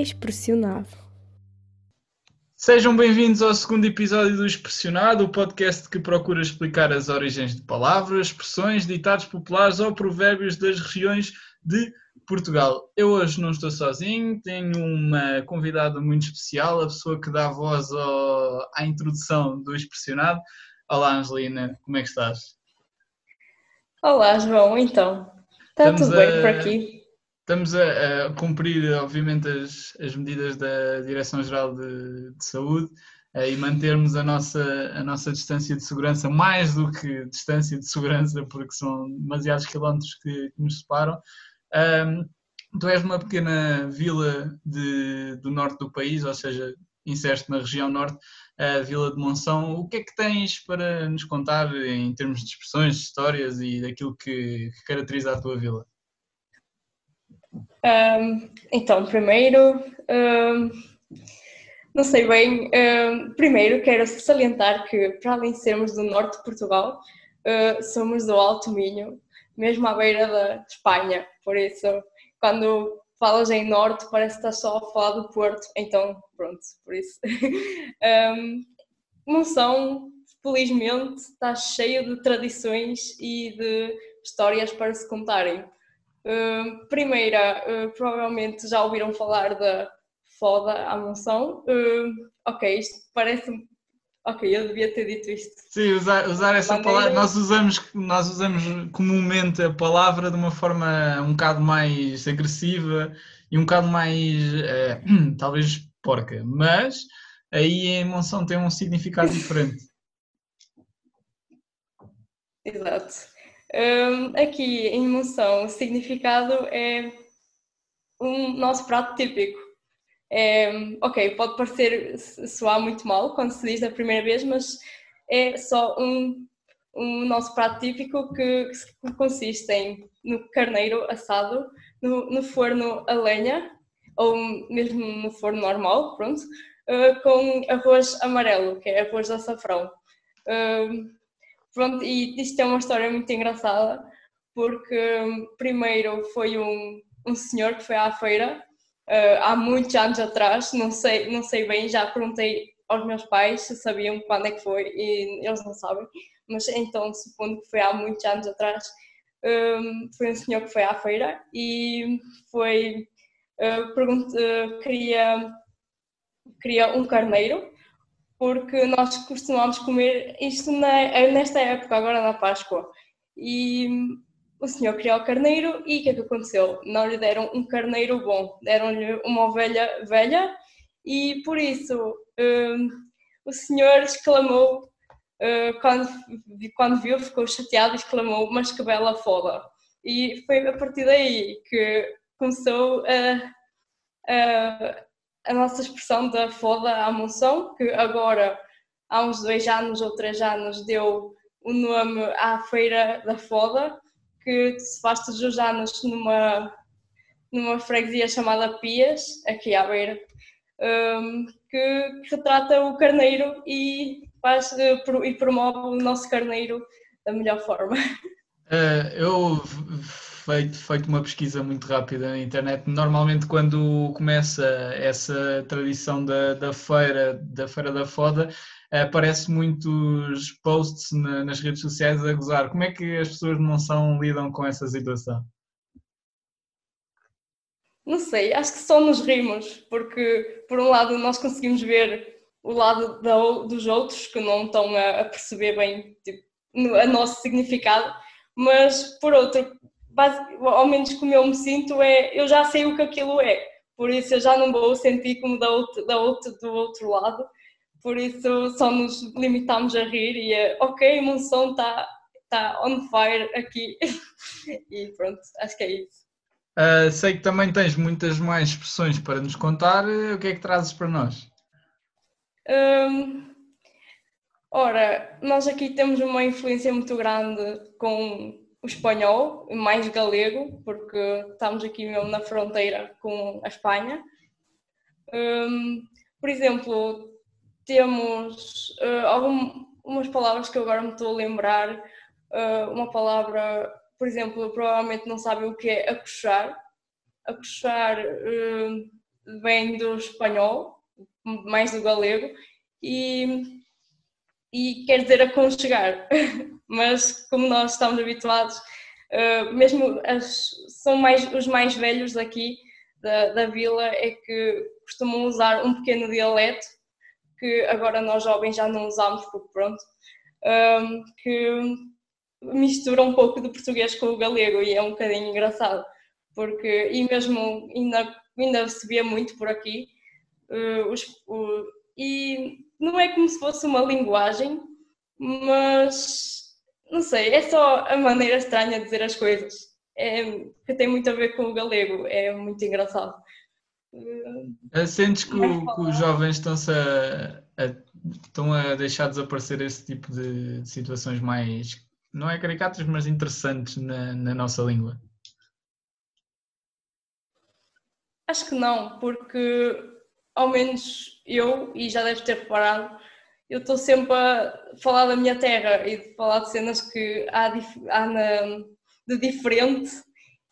Expressionado. Sejam bem-vindos ao segundo episódio do Expressionado, o podcast que procura explicar as origens de palavras, expressões, ditados populares ou provérbios das regiões de Portugal. Eu hoje não estou sozinho, tenho uma convidada muito especial, a pessoa que dá voz ao, à introdução do Expressionado. Olá, Angelina, como é que estás? Olá, João, então. Está tudo bem por aqui? Estamos a, a cumprir, obviamente, as, as, medidas da Direção-Geral de, de, Saúde uh, e mantermos a nossa, a nossa distância de segurança, mais do que distância de segurança, porque são demasiados quilómetros que, que nos separam. Um, tu és uma pequena vila de, do norte do país, ou seja, inserste na região norte, a Vila de Monção. O que é que tens para nos contar em termos de expressões, histórias e daquilo que, que caracteriza a tua vila? Um, então, primeiro, um, não sei bem, um, primeiro quero salientar que, para além de sermos do norte de Portugal, uh, somos do Alto Minho, mesmo à beira da Espanha, por isso, quando falas em norte, parece que estás só a falar do Porto, então pronto, por isso. Monção, felizmente, está cheio de tradições e de histórias para se contarem. Uh, primeira, uh, provavelmente já ouviram falar da foda à Monção. Uh, ok, isto parece Ok, eu devia ter dito isto. Sim, usar, usar essa palavra. Nós usamos, nós usamos comumente a palavra de uma forma um bocado mais agressiva e um bocado mais, é, talvez, porca. Mas aí em Monção tem um significado diferente. Exato. Um, aqui em Monção, o significado é um nosso prato típico é, ok, pode parecer soar muito mal quando se diz da primeira vez, mas é só um, um nosso prato típico que, que consiste em no carneiro assado, no, no, forno a lenha, ou mesmo no forno normal, pronto, uh, com arroz amarelo, que é arroz de açafrão. Uh, pronto, e isto é uma história muito engraçada, porque um, primeiro foi um, um senhor que foi à feira uh, há muitos anos atrás, não sei, não sei bem, já perguntei aos meus pais se sabiam quando é que foi e eles não sabem, mas então supondo que foi há muitos anos atrás, um, foi um senhor que foi à feira e foi, uh, uh, queria, queria um carneiro, porque nós costumamos comer isto na, nesta época, agora na Páscoa. E o senhor queria o carneiro e o que é que aconteceu? Não lhe deram um carneiro bom, deram-lhe uma ovelha velha e por isso um, o senhor exclamou, uh, quando, quando viu, ficou chateado e exclamou, mas que bela foda. E foi a partir daí que começou a, a, a nossa expressão da foda à moção, que agora há uns dois anos ou três anos deu o nome à feira da foda, que se faz todos os anos numa, numa freguesia chamada Pias, aqui à beira, um, que, retrata o carneiro e, faz, eh, e promove o nosso carneiro da melhor forma. Uh, eu feito, feito uma pesquisa muito rápida na internet. Normalmente quando começa essa tradição da, da feira, da feira da foda, aparece muitos posts na, nas redes sociais a gozar. Como é que as pessoas não são lidam com essa situação? Não sei, acho que só nos rimos, porque por um lado nós conseguimos ver o lado da, dos outros que não estão a, a perceber bem tipo, o nosso significado, mas por outro, ao menos como eu me sinto, é eu já sei o que aquilo é, por isso eu já não vou sentir como da outro, da outro, do outro lado por isso só nos limitamos a rir e a, ok, Monção está tá on fire aqui. e pronto, acho que é isso. Uh, sei que também tens muitas mais expressões para nos contar. O que é que trazes para nós? Um, ora, nós aqui temos uma influência muito grande com o espanhol, mais galego, porque estamos aqui mesmo na fronteira com a Espanha. Um, por exemplo, temos uh, algumas palavras que eu agora me estou a lembrar. Uh, uma palavra, por exemplo, provavelmente não sabem o que é acochar. Acochar uh, vem do espanhol, mais do galego, e, e quer dizer aconchegar. Mas como nós estamos habituados, uh, mesmo as, são mais, os mais velhos daqui da, da vila é que costumam usar um pequeno dialeto que agora nós jovens já não usamos porque pronto, um, que mistura um pouco do português com o galego e é um bocadinho engraçado porque e mesmo ainda, ainda se vê muito por aqui uh, os, e não é como se fosse uma linguagem mas não sei, é só a maneira estranha de dizer as coisas é, que tem muito a ver com o galego, é muito engraçado. Uh, Sentes que, o, que os jovens estão-se a, a, estão a deixar desaparecer esse tipo de, de situações mais, não é caricatas, mas interessantes na, na nossa língua? Acho que não, porque ao menos eu, e já deves ter reparado, eu estou sempre a falar da minha terra e de falar de cenas que há, há na, de diferente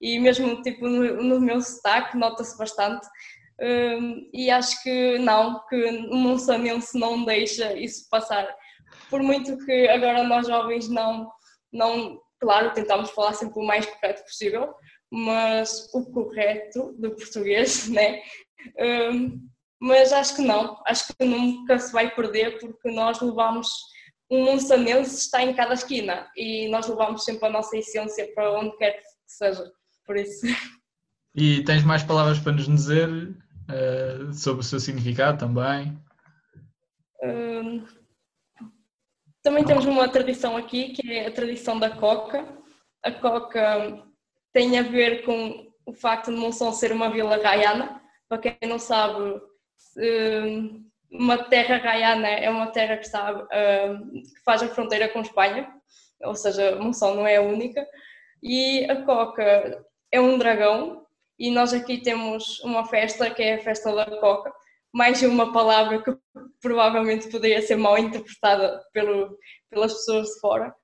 e mesmo tipo no, no meu sotaque nota-se bastante um, e acho que não, que o Monsanense não deixa isso passar. Por muito que agora nós jovens não, não claro, tentamos falar sempre o mais correto possível, mas o correto do português, né? Um, mas acho que não, acho que nunca se vai perder porque nós levamos um monsanense está em cada esquina e nós levamos sempre a nossa essência para onde quer que seja, por isso. E tens mais palavras para nos dizer uh, sobre o seu significado também? Uh, também temos uma tradição aqui que é a tradição da coca. A coca tem a ver com o facto de Monção ser uma vila raiana. Para quem não sabe, uma terra raiana é uma terra que, está, uh, que faz a fronteira com Espanha, ou seja, Monção não é a única, e a Coca é um dragão, e nós aqui temos uma festa que é a festa da Coca, mais uma palavra que provavelmente poderia ser mal interpretada pelo, pelas pessoas de fora.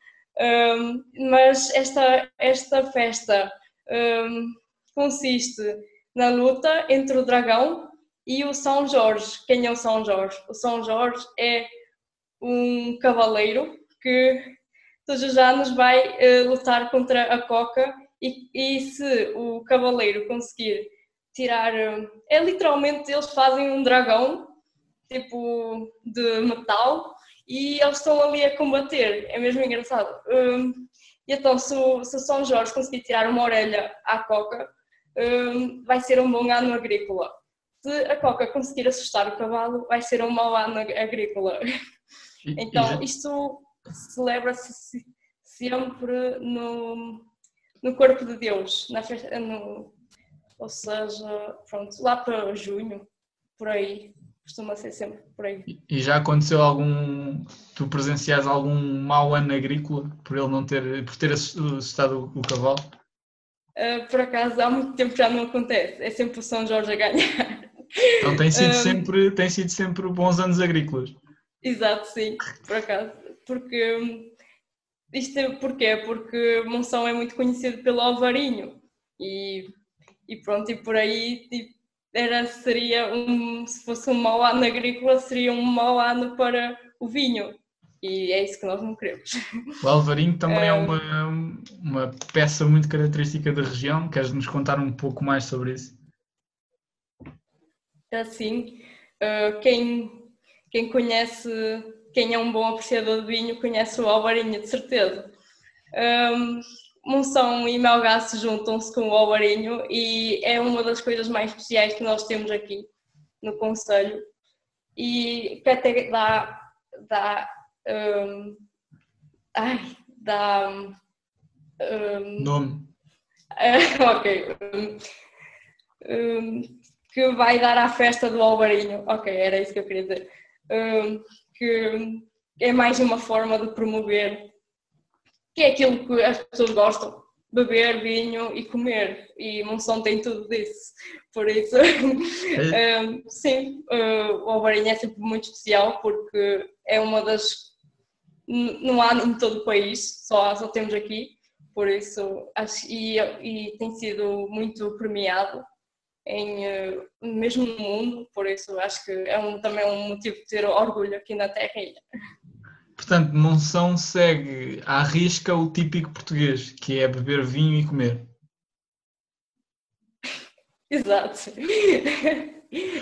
Um, mas esta, esta festa um, consiste na luta entre o dragão e o São Jorge. Quem é o São Jorge? O São Jorge é um cavaleiro que todos os anos vai uh, lutar contra a Coca e, e, se o cavaleiro conseguir tirar. Uh, é literalmente eles fazem um dragão tipo de metal e eles estão ali a combater. É mesmo engraçado. Um, e então, se o, se o São Jorge conseguir tirar uma orelha à Coca, um, vai ser um bom ano agrícola se a Coca conseguir assustar o cavalo, vai ser um mau ano agrícola. Então, isto celebra-se sempre no, no corpo de Deus, na festa, no, ou seja, pronto, lá para junho, por aí, costuma ser sempre por aí. E já aconteceu algum, tu presencias algum mau ano agrícola por ele não ter, por ter assustado o, o cavalo? Uh, por acaso há muito tempo já não acontece, é sempre o São Jorge a ganhar. Então tem sido, um, sempre, tem sido sempre bons anos agrícolas. Exato, sim, por acaso. Porque hum, isto é, porquê? Porque Monção é muito conhecido pelo Alvarinho e, e pronto, e por aí tipo, era, seria um, se fosse um mau ano agrícola, seria um mau ano para o vinho. E é isso que nós não queremos. O Alvarinho também é uma, uma peça muito característica da região. Queres nos contar um pouco mais sobre isso? Assim. Uh, quem, quem conhece, quem é um bom apreciador de vinho, conhece o Alvarinho, de certeza. Um, Monção e Melgaço juntam-se com o Alvarinho e é uma das coisas mais especiais que nós temos aqui no Conselho e que até dá, dá, um, ai, dá um, nome. Uh, ok. Um, que vai dar à festa do Alvarinho. Ok, era isso que eu queria dizer. Um, que é mais uma forma de promover, que é aquilo que as pessoas gostam, beber vinho e comer, e Monção tem tudo disso. Por isso, é. um, sim, uh, o Alvarinho é sempre muito especial porque é uma das. Não há em todo o país, só, só temos aqui, por isso, acho, e, e tem sido muito premiado em, uh, mesmo no mundo, por isso acho que é um, também um motivo de ter orgulho aqui na terra. Portanto, Monção segue à risca o típico português, que é beber vinho e comer. Exato.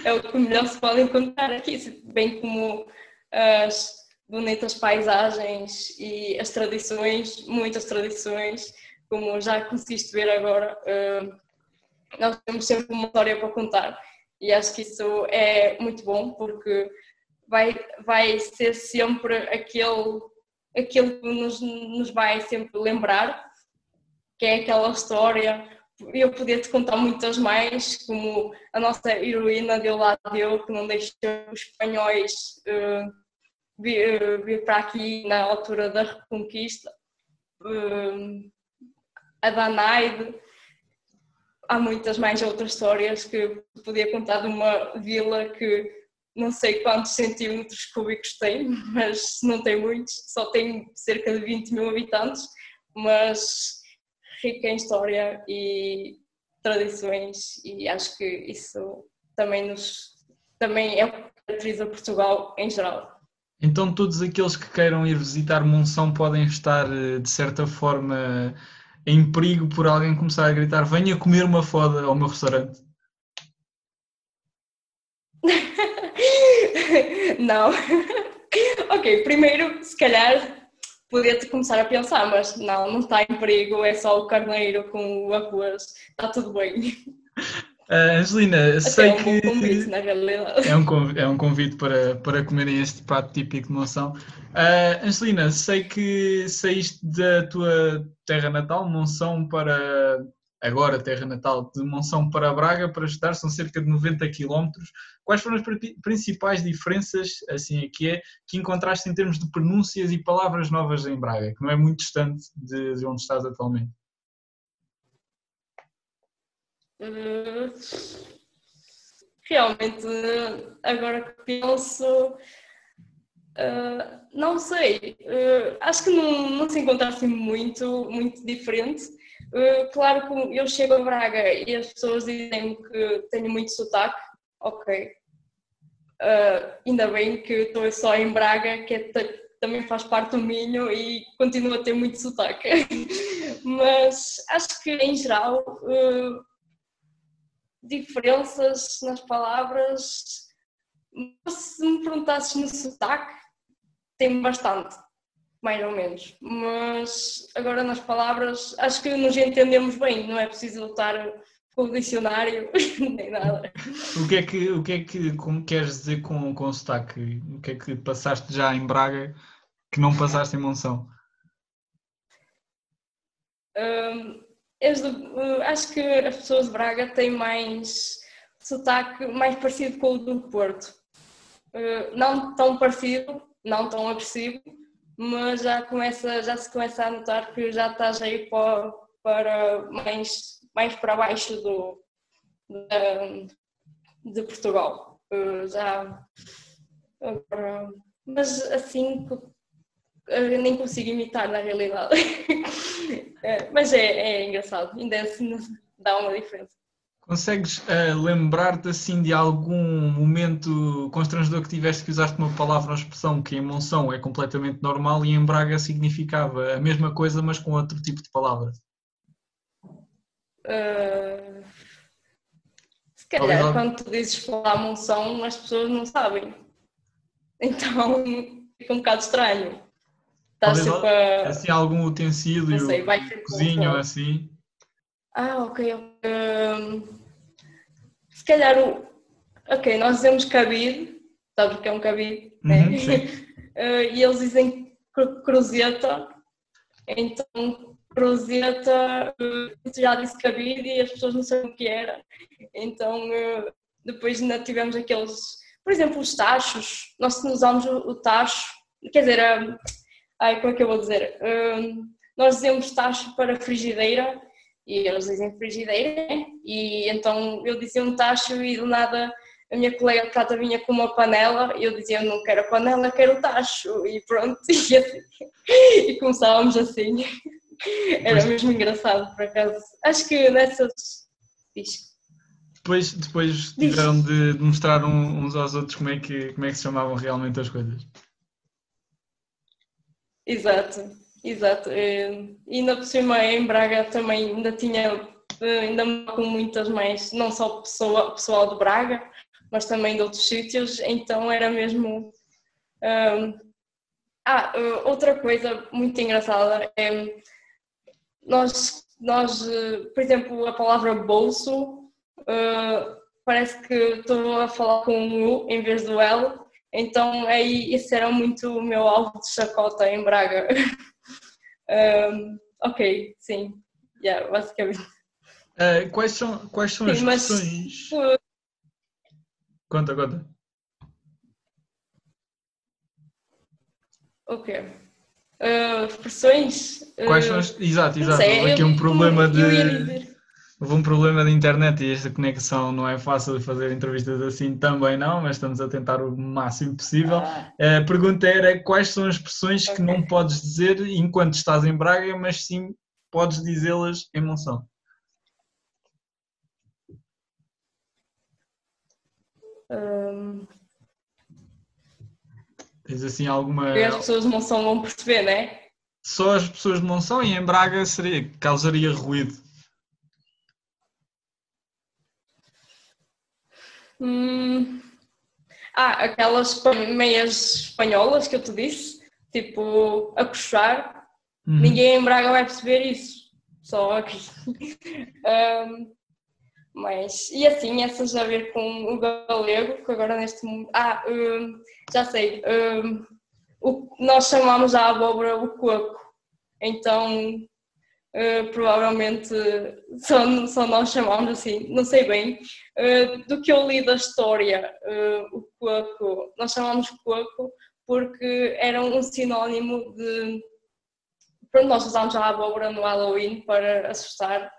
É o que melhor se pode encontrar aqui, bem como as bonitas paisagens e as tradições, muitas tradições, como já conseguiste ver agora. Nós temos sempre uma história para contar e acho que isso é muito bom porque vai, vai ser sempre aquele, aquele que nos, nos vai sempre lembrar, que é aquela história. Eu podia te contar muitas mais, como a nossa heroína de Oladeu, que não deixou os espanhóis uh, vir, vir, para aqui na altura da Reconquista, uh, a Danaide, há muitas mais outras histórias que podia contar de uma vila que não sei quantos centímetros cúbicos tem, mas não tem muitos, só tem cerca de 20 mil habitantes, mas rica em história e tradições e acho que isso também nos também é o que caracteriza Portugal em geral. Então todos aqueles que queiram ir visitar Monção podem estar de certa forma em perigo por alguém começar a gritar venha comer uma foda ao meu restaurante? não. ok, primeiro, se calhar podia-te começar a pensar, mas não, não está em perigo, é só o carneiro com o arroz, está tudo bem. Uh, Angelina, Até sei é um que. Convite, na realidade. É um convite, é um convite para, para comerem este prato típico de Monção. Uh, Angelina, sei que saíste da tua terra natal, Monção, para. Agora, terra natal, de Monção para Braga para estar, são cerca de 90 quilómetros. Quais foram as principais diferenças, assim aqui é, que encontraste em termos de pronúncias e palavras novas em Braga, que não é muito distante de, de onde estás atualmente? Hum, realmente, agora que penso, uh, não sei, uh, acho que não, não se encontra assim muito, muito diferente. Uh, claro que eu chego a Braga e as pessoas dizem que tenho muito sotaque, ok. ainda bem que estou só em Braga, que é, também faz parte do Minho e continua a ter muito sotaque. Mas acho que em geral diferenças nas palavras. Se me perguntasses no sotaque, tem bastante, mais ou menos. Mas agora nas palavras, acho que nos entendemos bem, não é preciso lutar com o dicionário nem nada. O que é que, o que, é que como queres dizer com, com o sotaque? O que é que passaste já em Braga que não passaste em Monção? Um, uh, acho que as pessoas de Braga têm mais sotaque mais parecido com o do Porto. Uh, não tão parecido, não tão agressivo, mas já, começa, já se começa a notar que já estás aí para, para mais, mais para baixo do, de, de Portugal. Uh, já, mas assim eu nem consigo imitar na realidade. é, mas é, é engraçado, ainda assim dá uma diferença. Consegues uh, lembrar-te assim de algum momento constrangedor que tiveste que usaste uma palavra ou expressão que em Monção é completamente normal e em Braga significava a mesma coisa, mas com outro tipo de palavras? Uh, se calhar quando tu dizes falar Monção as pessoas não sabem. Então fica um bocado estranho. Estás tipo a... Assim, algum utensílio, não sei, vai cozinha ou assim? Ah, ok. Um, se calhar o... Ok, nós dizemos cabide, sabes o que é um cabide? Né? Uhum, uh, e eles dizem cruzeta, então cruzeta, uh, já disse cabide e as pessoas não sabem o que era. Então uh, depois ainda tivemos aqueles, por exemplo, os tachos, nós usamos o, o tacho, quer dizer, ai, como é que eu vou dizer? Um, nós dizemos tacho para frigideira e eles dizem frigideira e então eu dizia um tacho e do nada a minha colega de casa vinha com uma panela e eu dizia eu não quero a panela, quero o tacho e pronto e, assim, e começávamos assim. Era mesmo engraçado por acaso. Acho que nessas. Depois, depois tiveram de, de mostrar uns aos outros como é, que, como é que se chamavam realmente as coisas. Exato, exato. E ainda por cima em Braga também ainda tinha, ainda com muitas mais, não só pessoa, pessoal de Braga, mas também de outros sítios, então era mesmo. Um, ah, outra coisa muito engraçada é nós, nós, por exemplo, a palavra bolso uh, parece que estou a falar com um U em vez do L, então aí esse era muito o meu alvo de chacota em Braga. um, ok, sim, yeah, basicamente. Uh, quais são, quais são sim, as? Mas, conta, conta. Ok. Uh, expressões? Quais são as... Exato, exato. Sei, aqui um problema de houve um problema de internet e esta conexão não é fácil de fazer entrevistas assim também não, mas estamos a tentar o máximo possível. Ah. A pergunta era quais são as expressões okay. que não podes dizer enquanto estás em Braga, mas sim podes dizê-las em Monção. Um... Tens assim alguma. E as pessoas de Monção vão perceber, não é? Só as pessoas de Monção e em Braga seria, causaria ruído. Hum, ah, aquelas meias espanholas que eu te disse, tipo, a. Uhum. Ninguém em Braga vai perceber isso, só aqui. um, mas, e assim, essas a ver com o galego, que agora neste momento. Ah, um, já sei. Um, o, nós chamamos a abóbora o coco. Então, Uh, provavelmente só, só nós chamamos assim, não sei bem. Uh, do que eu li da história, uh, o coco, nós chamamos coco porque era um sinónimo de. Pronto, nós usámos a abóbora no Halloween para assustar,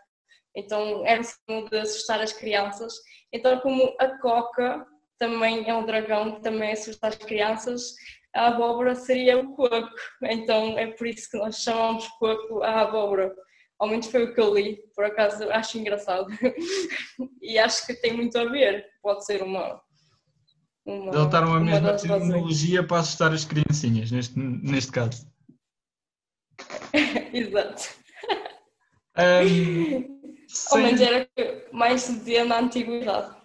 então era um sinónimo de assustar as crianças. Então, como a coca também é um dragão que também assusta as crianças, a abóbora seria o coco. Então é por isso que nós chamamos coco a abóbora. Ao menos foi o que eu li, por acaso acho engraçado. e acho que tem muito a ver. Pode ser uma. uma Adotaram a mesma tecnologia para assustar as criancinhas, neste, neste caso. Exato. Um, Ao menos era mais se dizia na antiguidade.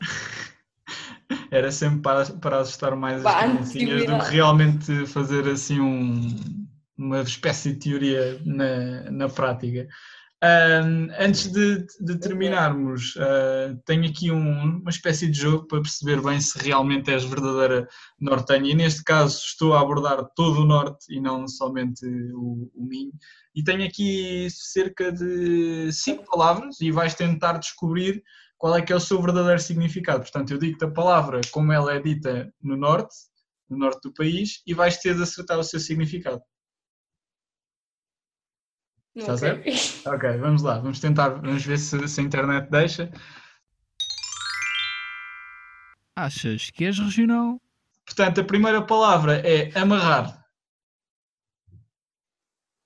era sempre para, para assustar mais as criancinhas do que realmente fazer assim um, uma espécie de teoria na, na prática. Um, antes de, de terminarmos, uh, tenho aqui um, uma espécie de jogo para perceber bem se realmente és verdadeira nortenha. E neste caso estou a abordar todo o norte e não somente o, o Minho. E tenho aqui cerca de cinco palavras e vais tentar descobrir qual é que é o seu verdadeiro significado. Portanto, eu digo-te a palavra como ela é dita no norte, no norte do país, e vais ter de acertar o seu significado. Está okay. certo? Ok, vamos lá, vamos tentar, vamos ver se, se a internet deixa. Achas que és regional? Portanto, a primeira palavra é amarrar.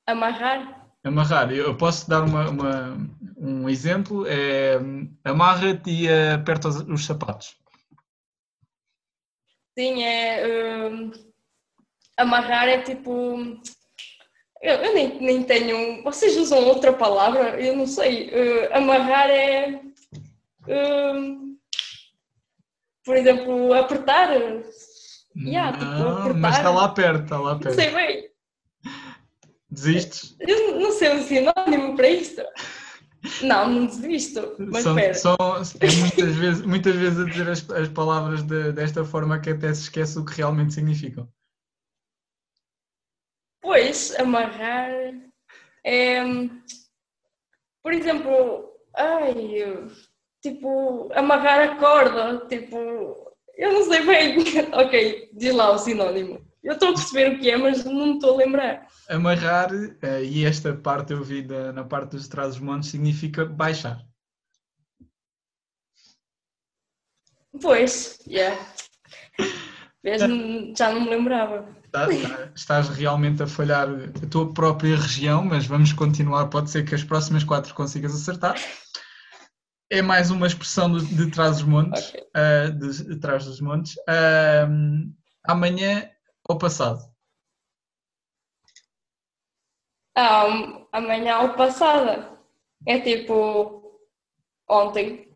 Amarrar? Amarrar. Eu posso dar uma, uma um exemplo. É amarra-te e aperta os, os sapatos. Sim, é. Um, amarrar é tipo. Eu, eu, nem, nem tenho. Vocês usam outra palavra? Eu não sei. Uh, amarrar é. Uh, por exemplo, apertar. Yeah, tipo, não, tipo, apertar. Mas está lá perto, está lá perto. Não sei bem. Desistes? Eu não sei o sinónimo para isto. Não, não desisto. Mas são, espera. São, é muitas vezes, muitas vezes a dizer as, as palavras de, desta forma que até se esquece o que realmente significam. Pois, amarrar é. Por exemplo, ai, tipo, amarrar a corda, tipo, eu não sei bem. ok, diz lá o sinónimo. Eu estou a perceber o que é, mas não estou a lembrar. Amarrar, eh, e esta parte eu vi na parte dos trás-os-montes, significa baixar. Pois, yeah. Mesmo, já não me lembrava. Tá, tá, estás realmente a falhar a tua própria região, mas vamos continuar. Pode ser que as próximas quatro consigas acertar. é mais uma expressão de, de trás dos montes, Ok. uh, de, de trás dos montes. Um, amanhã ou passado? Ah, amanhã ou passada. É tipo ontem.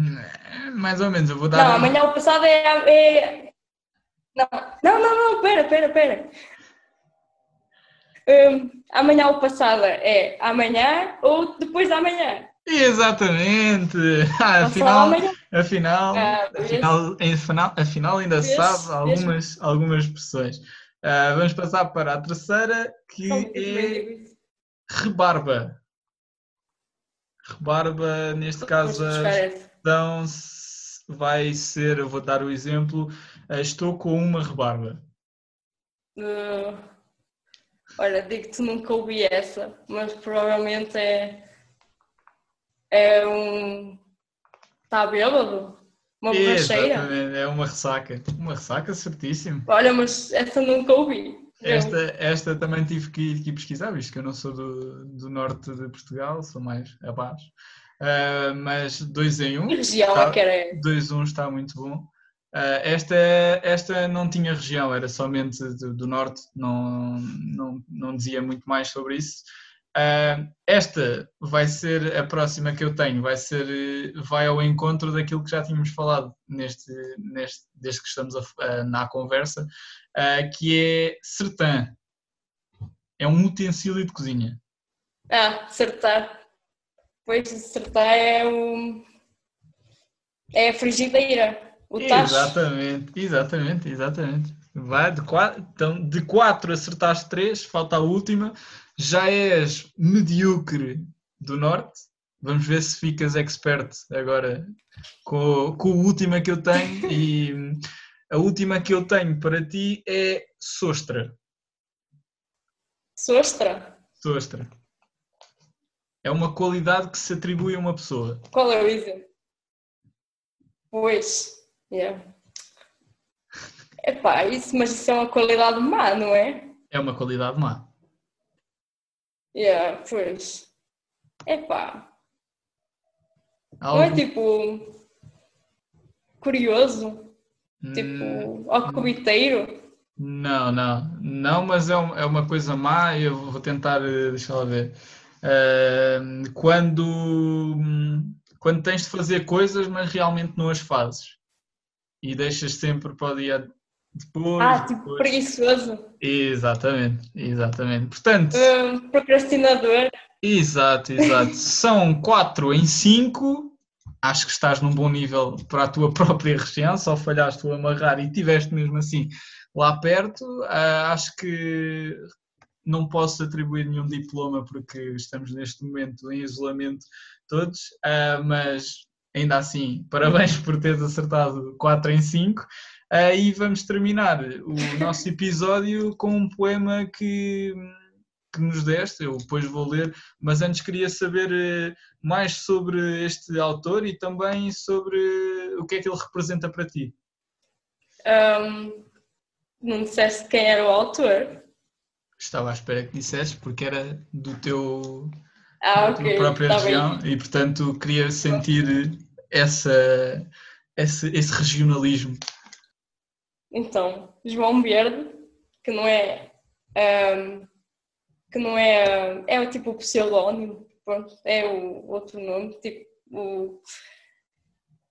Eh, Mais ou menos, eu vou dar. Não, amanhã ou passada é, é... Não, não, não, não, pera, pera, pera. Hum, amanhã ou passada é amanhã ou depois de amanhã. Exatamente! Ah, só afinal, afinal, Ah, afinal, afinal, afinal ainda sabe algumas, algumas expressões. Ah, vamos passar para a terceira, que é rebarba. Rebarba, neste caso, se- vai ser, eu vou dar o exemplo, ah, estou com uma rebarba. Uh, olha, digo-te nunca ouvi essa, mas provavelmente é. É um. Está bêbado? Uma borracheira? Exatamente, é uma ressaca. Uma ressaca, certíssimo. Olha, mas essa nunca ouvi. Esta, esta também tive que que pesquisar, visto que eu não sou do, do norte de Portugal, sou mais abaixo. Ah, mas dois em um. Que região Tá. é que era? 2-1 está muito bom. Ah, esta, esta não tinha região, era somente do, do norte, não, não, não dizia muito mais sobre isso. Ah, esta vai ser a próxima que eu tenho, vai ser vai ao encontro daquilo que já tínhamos falado neste, neste desde que estamos a- na conversa, que é sertã. É um utensílio de cozinha. Ah, acertar. Pois acertar é o. É a frigideira. O tacho. Exatamente, exatamente, exatamente. Vai de quatro, então, de quatro acertaste três, falta a última. Já és medíocre do norte. Vamos ver se ficas expert agora com, com a última que eu tenho. E a última que eu tenho para ti é sostra. Sostra. Sostra. É uma qualidade que se atribui a uma pessoa. Qual é o exemplo? Pois. Yeah. Epá, isso, mas isso é uma qualidade má, não é? É uma qualidade má. Yeah, pois. Epá, não Algo, é tipo. curioso? hum, Tipo, alcobiteiro? Não, não, não, mas é, um- é uma coisa má e eu vou tentar, eh, deixa lá ver. Quando, quando tens de fazer coisas, mas realmente não as fazes e deixas sempre para o dia depois. Ah, tipo, depois. preguiçoso. Exatamente, exatamente. Portanto, Hum, procrastinador. exato, exato. São 4 em 5. Acho que estás num bom nível para a tua própria região, só falhaste o amarrar e tiveste mesmo assim lá perto. Ah, acho que não posso atribuir nenhum diploma porque estamos neste momento em isolamento todos, ah, mas ainda assim, parabéns por teres acertado 4 em 5. Ah, e vamos terminar o nosso episódio com um poema que, que nos deste, eu depois vou ler, mas antes queria saber eh, mais sobre este autor e também sobre o que é que ele representa para ti. Hum, não disseste quem era o autor? Estava à espera que dissesses, porque era do teu, Ah, da tua própria tá região bem. e, portanto, queria sentir essa, esse, esse regionalismo. Então, João Verde, que não é. hum, que não é. É tipo o pseudónimo, pronto, é o outro nome, tipo. O,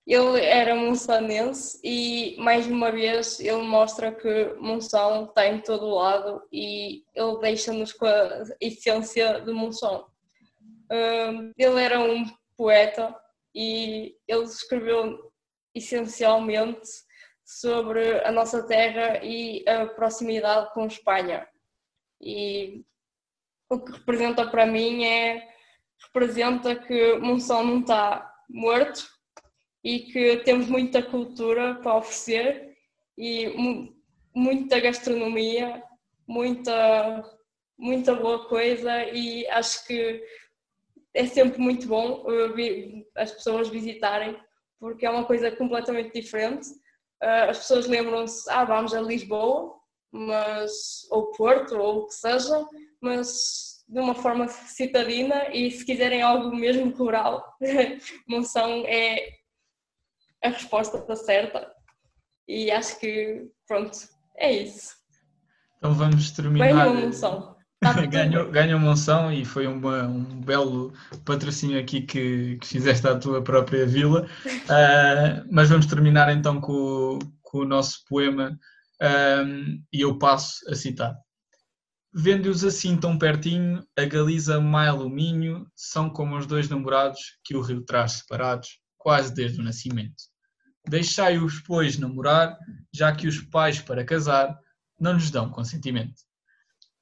ele era monsanense e, mais uma vez, ele mostra que Monção está em todo lado e ele deixa-nos com a essência de Monção. Hum, ele era um poeta e ele escreveu essencialmente sobre a nossa terra e a proximidade com Espanha. E o que representa para mim é representa que Monção não está morto e que temos muita cultura para oferecer e mu- muita gastronomia, muita muita boa coisa e acho que é sempre muito bom vi- as pessoas visitarem porque é uma coisa completamente diferente. Uh, as pessoas lembram-se, ah, vamos a Lisboa, mas ou Porto ou o que seja, mas de uma forma citadina e se quiserem algo mesmo rural, Monção é a resposta certa. E acho que, pronto, é isso. Então vamos terminar. Ganhou Monção. Tá ganhou, ganhou Monção e foi uma, um belo patrocínio aqui que, que fizeste à tua própria vila. Uh, mas vamos terminar então com, com o nosso poema um, e eu passo a citar. Vendo-os assim tão pertinho, a Galiza Maio o Minho são como os dois namorados que o rio traz separados, quase desde o nascimento. Deixai-os, pois, namorar, já que os pais para casar não lhes dão consentimento.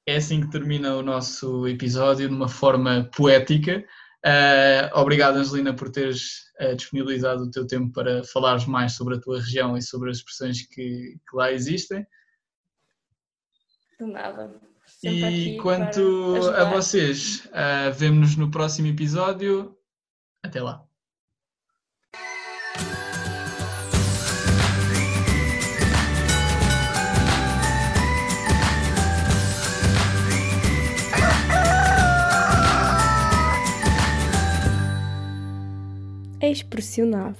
É assim que termina o nosso episódio, de uma forma poética. Uh, obrigado, Angelina, por teres uh, disponibilizado o teu tempo para falares mais sobre a tua região e sobre as expressões que, que lá existem. De nada. Sempre e quanto a vocês, uh, vemo-nos no próximo episódio. Até lá. Expressionado.